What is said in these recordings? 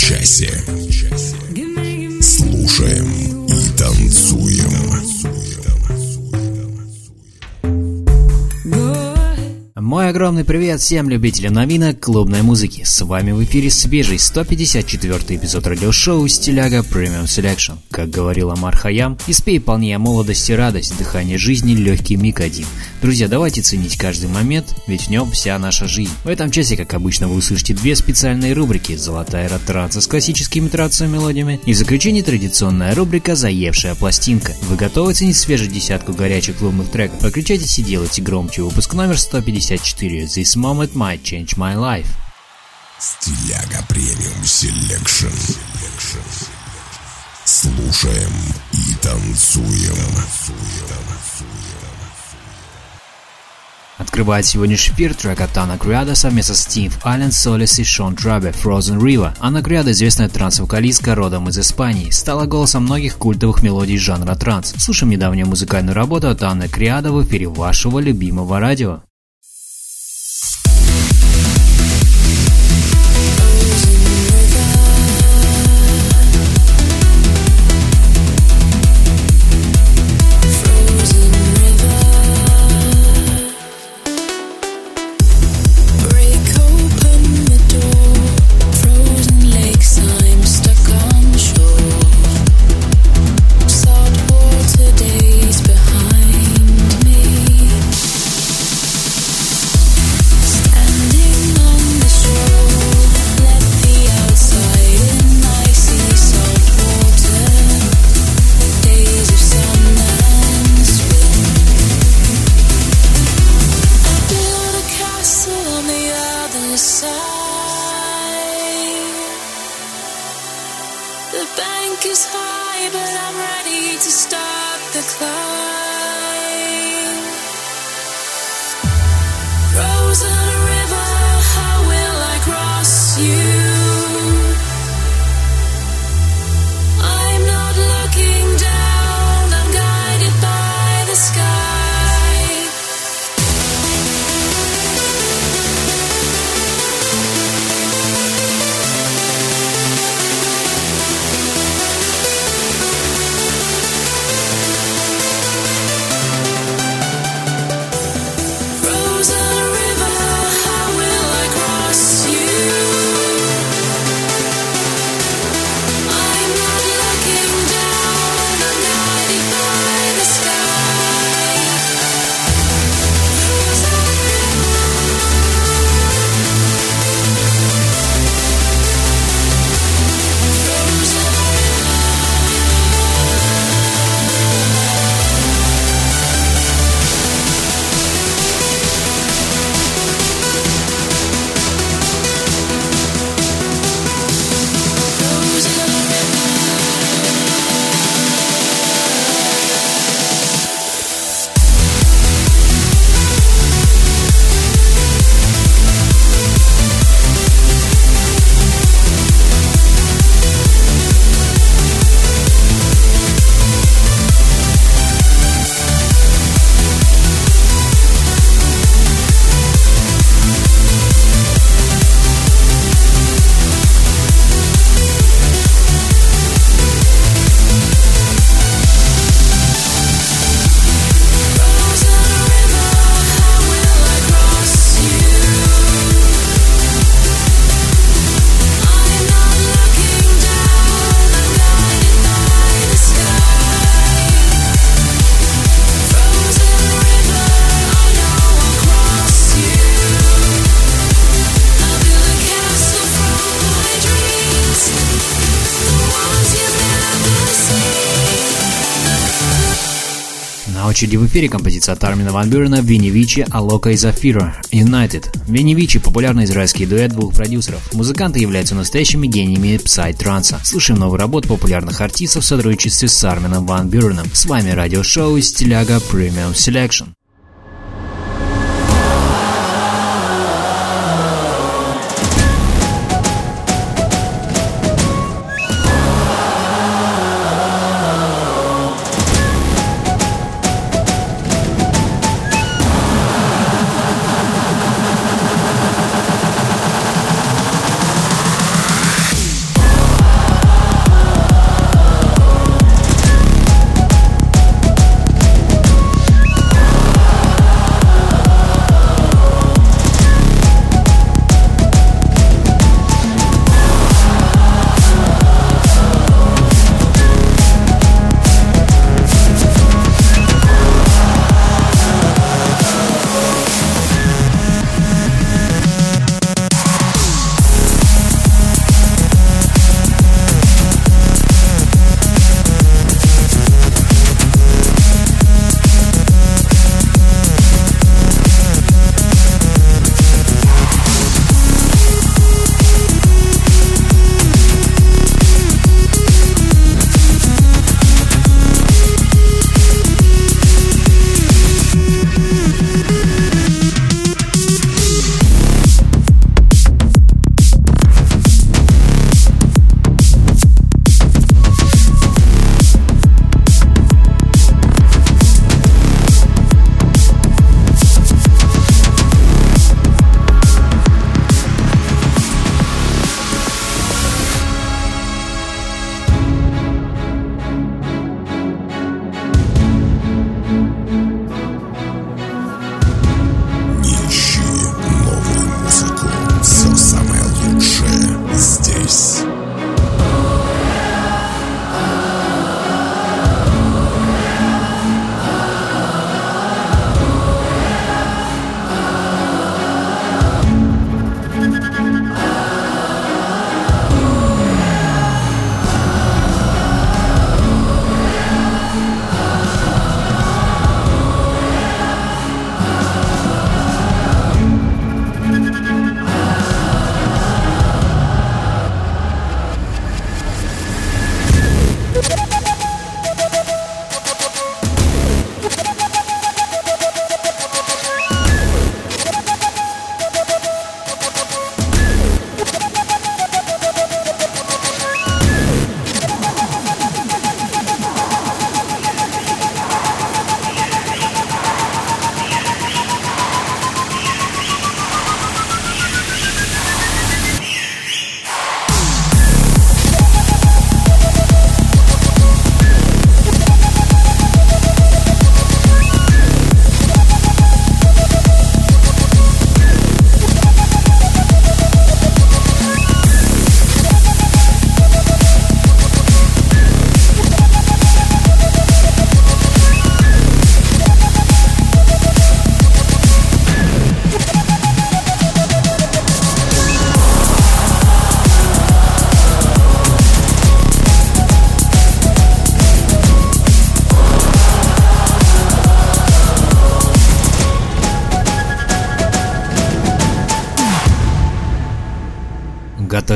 Часе. Огромный привет всем любителям новинок клубной музыки. С вами в эфире свежий 154 эпизод радиошоу «Стиляга Premium Selection». Как говорил Амар Хаям, «Испей полнее молодости радость, дыхание жизни, легкий миг один». Друзья, давайте ценить каждый момент, ведь в нем вся наша жизнь. В этом часе, как обычно, вы услышите две специальные рубрики «Золотая ротранса» с классическими трансовыми мелодиями и в заключении традиционная рубрика «Заевшая пластинка». Вы готовы ценить свежую десятку горячих клубных треков? Подключайтесь и делайте громче. Выпуск номер 154. This moment might change my life. Стиляга Premium Selection. Слушаем и танцуем. Открывает сегодняшний эфир трек от Ana Criado совместно с Steve Allen, Solis и Sean Truby Frozen River. Ana Criado, известная транс-вокалистка родом из Испании, стала голосом многих культовых мелодий жанра транс. Слушаем недавнюю музыкальную работу от Ana Criado в эфире вашего любимого радио. Очереди в эфире композиция от Армина Ван Бюрена, Винни Алока и Зафира, United. Винни Вичи – популярный израильский дуэт двух продюсеров. Музыканты являются настоящими гениями псай-транса. Слушаем новую работу популярных артистов в сотрудничестве с Армином Ван Бюреном. С вами радиошоу «Стиляга Premium Selection».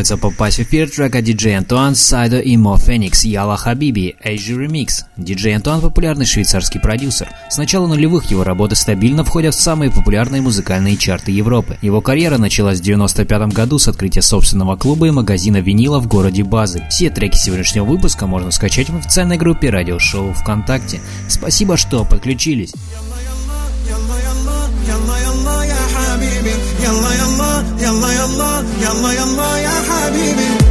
Готовится попасть в эфир трека диджей Антуан, Сайдо и Мо Феникс, Яла Хабиби, Эйджи Ремикс. Диджей Антуан – популярный швейцарский продюсер. С начала нулевых его работы стабильно входят в самые популярные музыкальные чарты Европы. Его карьера началась в 95 году с открытия собственного клуба и магазина винила в городе Базель. Все треки сегодняшнего выпуска можно скачать в официальной группе радиошоу ВКонтакте. Спасибо, что подключились. يلا يلا يلا يا حبيبي يلا يلا يلا يلا يلا يلا يا حبيبي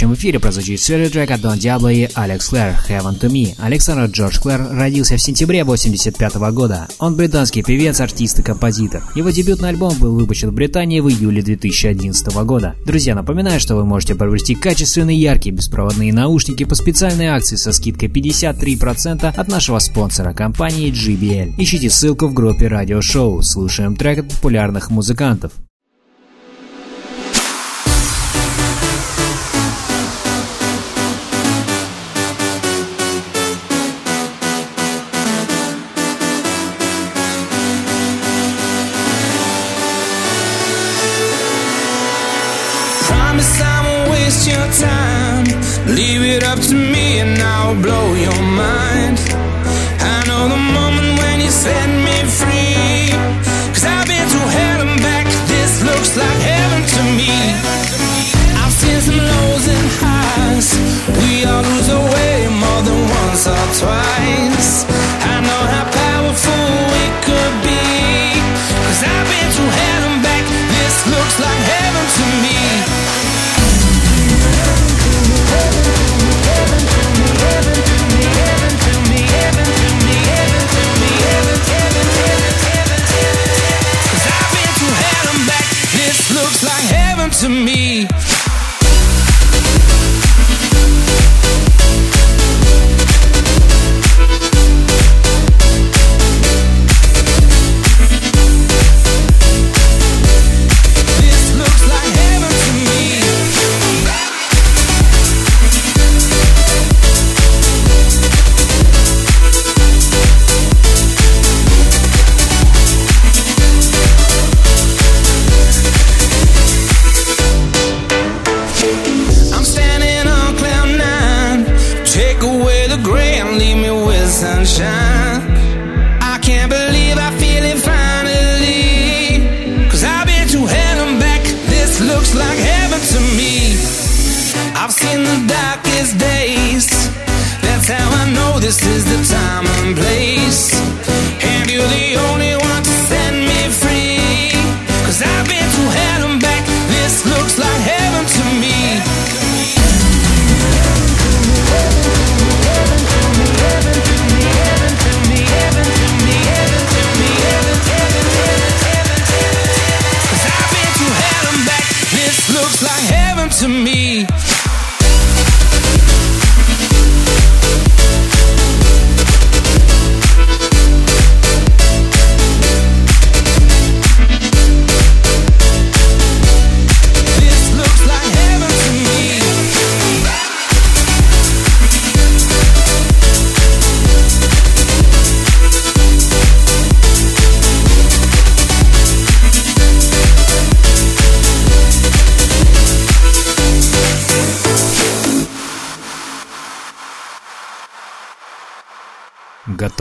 следующем эфире прозвучит свежий трек от Дон Диабло и Алекс Клэр «Heaven to Me». Александр Джордж Клэр родился в сентябре 1985 года. Он британский певец, артист и композитор. Его дебютный альбом был выпущен в Британии в июле 2011 года. Друзья, напоминаю, что вы можете приобрести качественные, яркие беспроводные наушники по специальной акции со скидкой 53% от нашего спонсора компании JBL. Ищите ссылку в группе радиошоу. Слушаем трек от популярных музыкантов. Time. Leave it up to me and I'll blow your mind. I know the moment when you set me free. Cause I've been through hell and back. This looks like heaven to me. I've seen some lows and highs. We all lose our way more than once or twice. To me.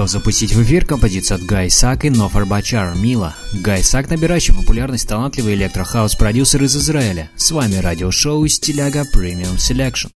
Запустить в эфир композицию от Гай Сак и Нофар Бачар «Мила». Гай Сак, набирающий популярность талантливый электрохаус-продюсер из Израиля. С вами радиошоу «Стиляга Premium Selection».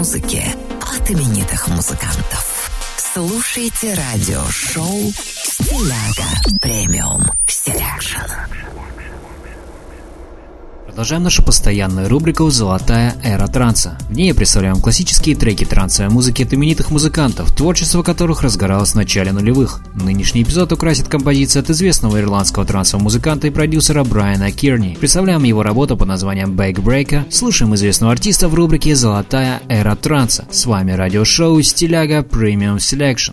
Транс-музыки от именитых музыкантов. Слушайте радиошоу «Стиляга Premium Selection». Продолжаем нашу постоянную рубрику «Золотая эра транса». В ней представляем классические треки трансовой музыки от именитых музыкантов, творчество которых разгоралось в начале нулевых. Нынешний эпизод украсит композиция от известного ирландского трансового музыканта и продюсера Брайана Кирни. Представляем его работу под названием Backbreaker. Слушаем известного артиста в рубрике «Золотая эра транса». С вами радиошоу «Стиляга Premium Selection».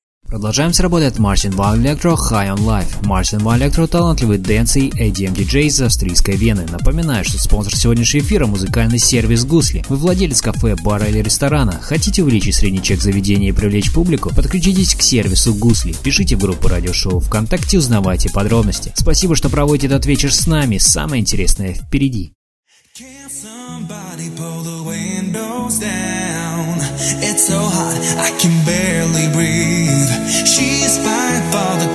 Продолжаем с работой Martin Van Lectro High on Life. Martin Van Lectro – талантливый dance и EDM диджей из австрийской Вены. Напоминаю, что спонсор сегодняшнего эфира – музыкальный сервис Гусли. Вы владелец кафе, бара или ресторана. Хотите увеличить средний чек заведения и привлечь публику? Подключитесь к сервису Гусли. Пишите в группу радиошоу ВКонтакте, узнавайте подробности. Спасибо, что проводите этот вечер с нами. Самое интересное впереди. so hot I can barely breathe. She's by far the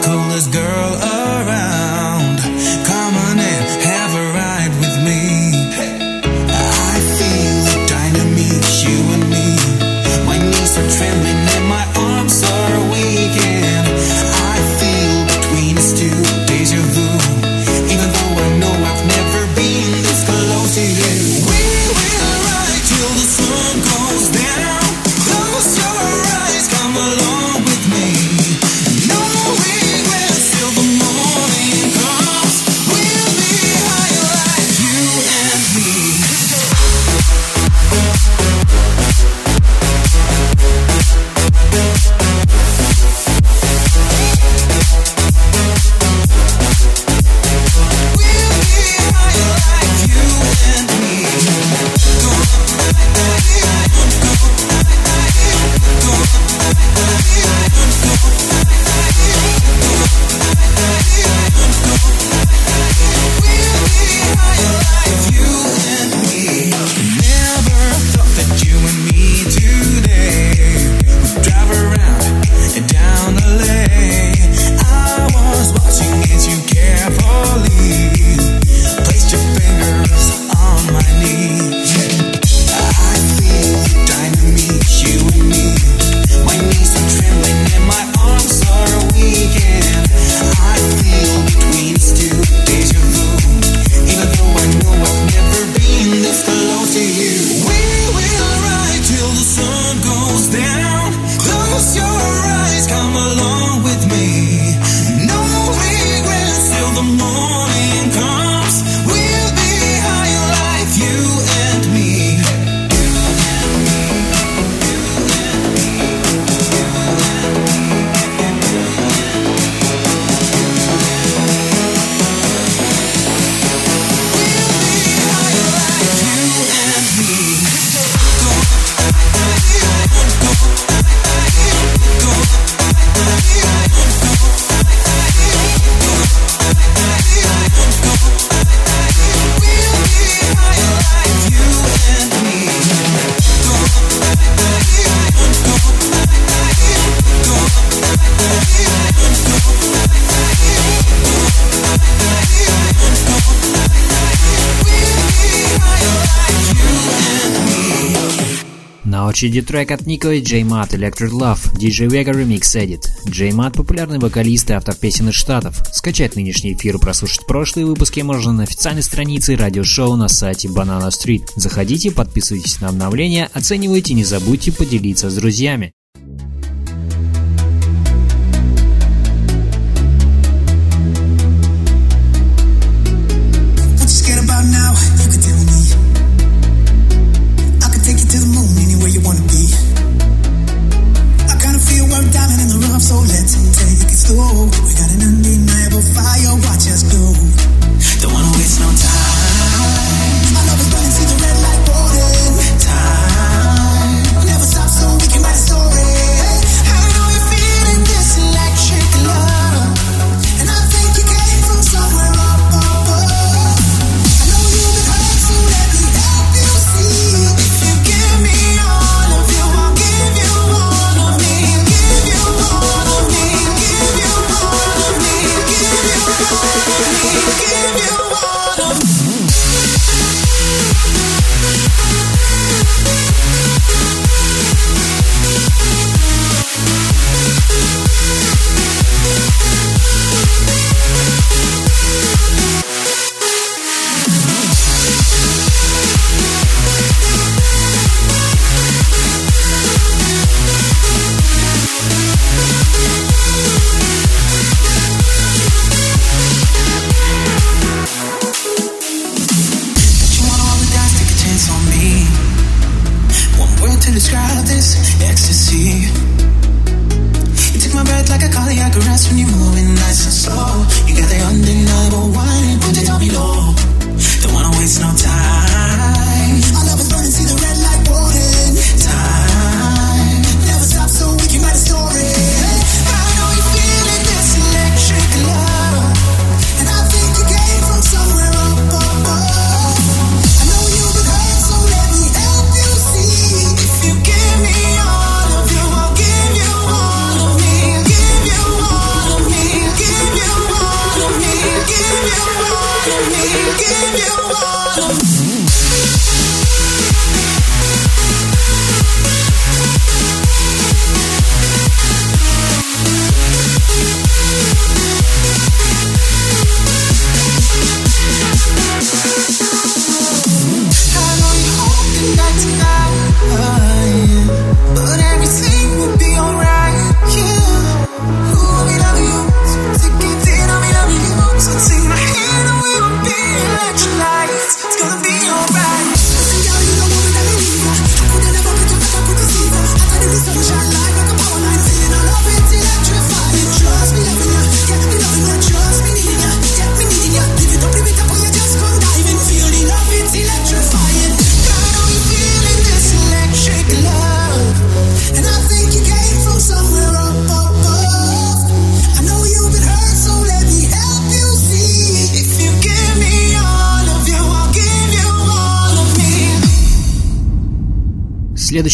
Получите трек от Нико и Джей Мат Electric Love, DJ Vega Remix Edit. Джей Мат – популярный вокалист и автор песен из Штатов. Скачать нынешний эфир и прослушать прошлые выпуски можно на официальной странице радиошоу на сайте Banana Street. Заходите, подписывайтесь на обновления, оценивайте, и не забудьте поделиться с друзьями.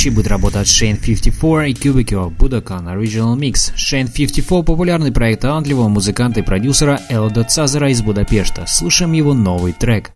следующей будет работа от Shane54 и Cubicure Budokan Original Mix. Shane54 – популярный проект талантливого музыканта и продюсера Элда Цазера из Будапешта. Слушаем его новый трек.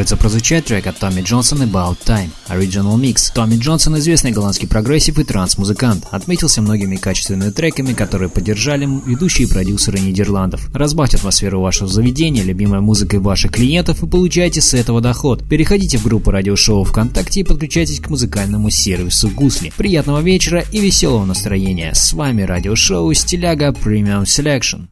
Готовится прозвучать трек от Томми Джонсон About Time. Original Mix. Томми Джонсон – известный голландский прогрессив и транс-музыкант. Отметился многими качественными треками, которые поддержали ведущие продюсеры Нидерландов. Разбавьте атмосферу вашего заведения, любимой музыкой ваших клиентов и получайте с этого доход. Переходите в группу радиошоу ВКонтакте и подключайтесь к музыкальному сервису Гусли. Приятного вечера и веселого настроения. С вами радиошоу Стиляга Premium Selection.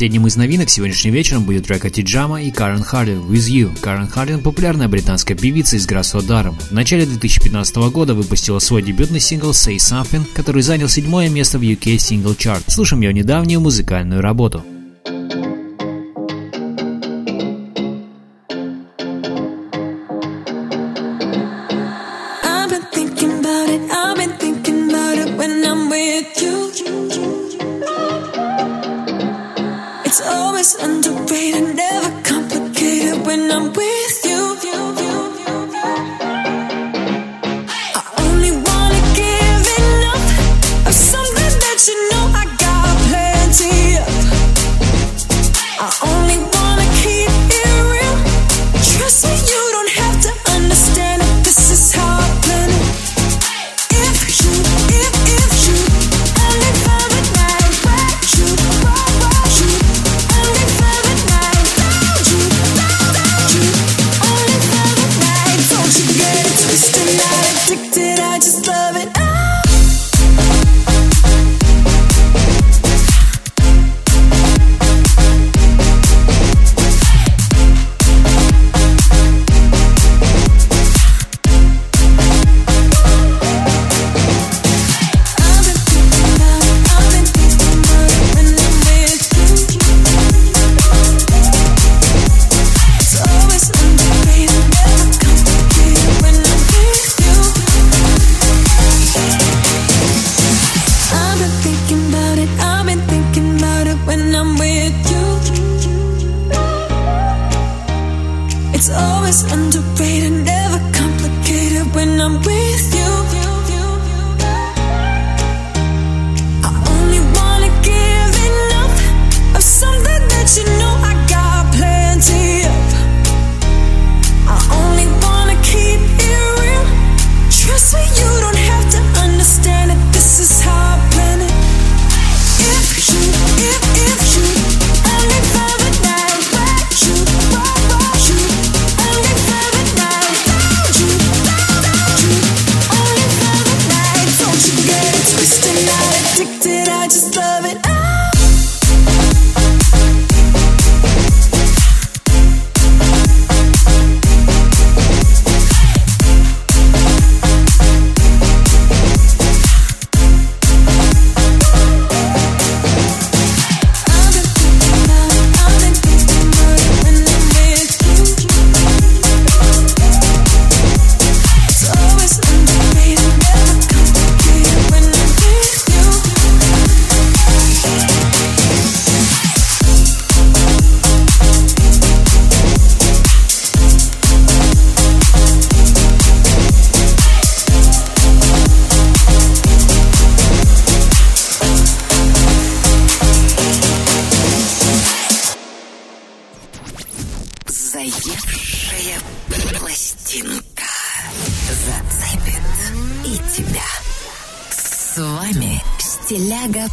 Последним из новинок сегодняшним вечером будет трек от Тиджама и Карен Хардин «With You». Карен Хардин – популярная британская певица из Грасс-Даром. В начале 2015 года выпустила свой дебютный сингл «Say Something», который занял седьмое место в UK Single Chart. Слушаем ее недавнюю музыкальную работу.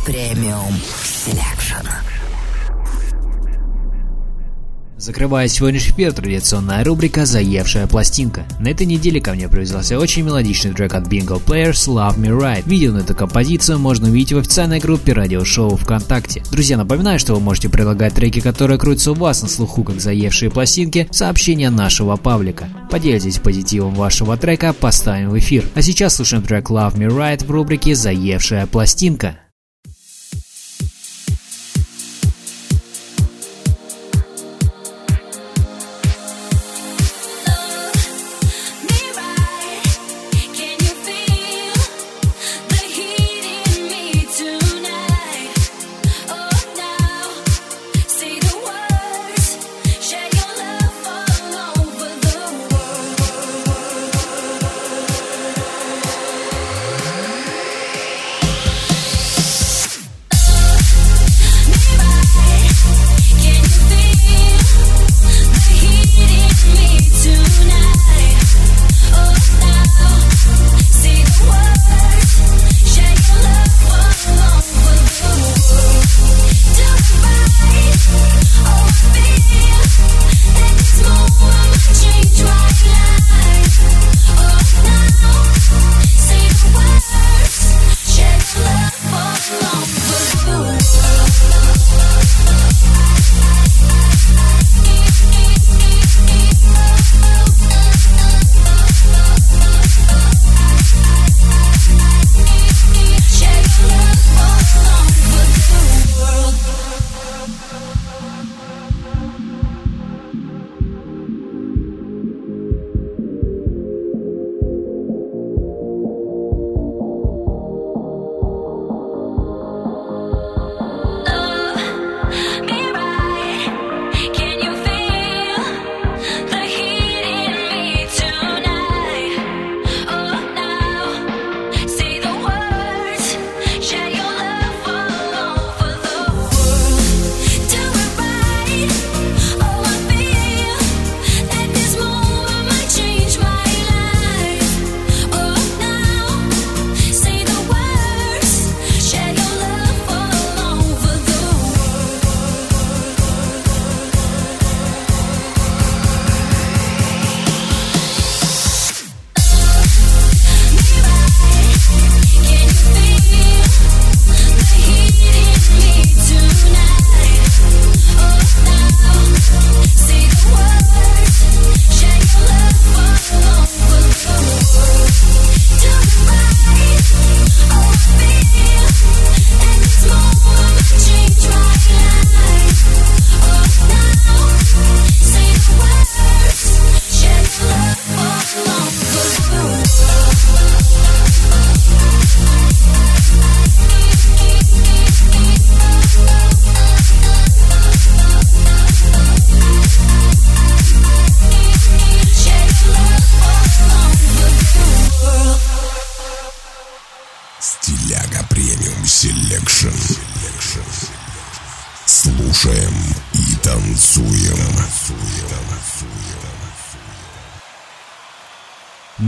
Premium Selection. Закрывая сегодняшний эфир, традиционная рубрика «Заевшая пластинка». На этой неделе ко мне привязался очень мелодичный трек от Bingo Players «Love Me Right». Видео на эту композицию можно увидеть в официальной группе радиошоу ВКонтакте. Друзья, напоминаю, что вы можете предлагать треки, которые крутятся у вас на слуху, как «Заевшие пластинки», сообщения нашего паблика. Поделитесь позитивом вашего трека, поставим в эфир. А сейчас слушаем трек «Love Me Right» в рубрике «Заевшая пластинка».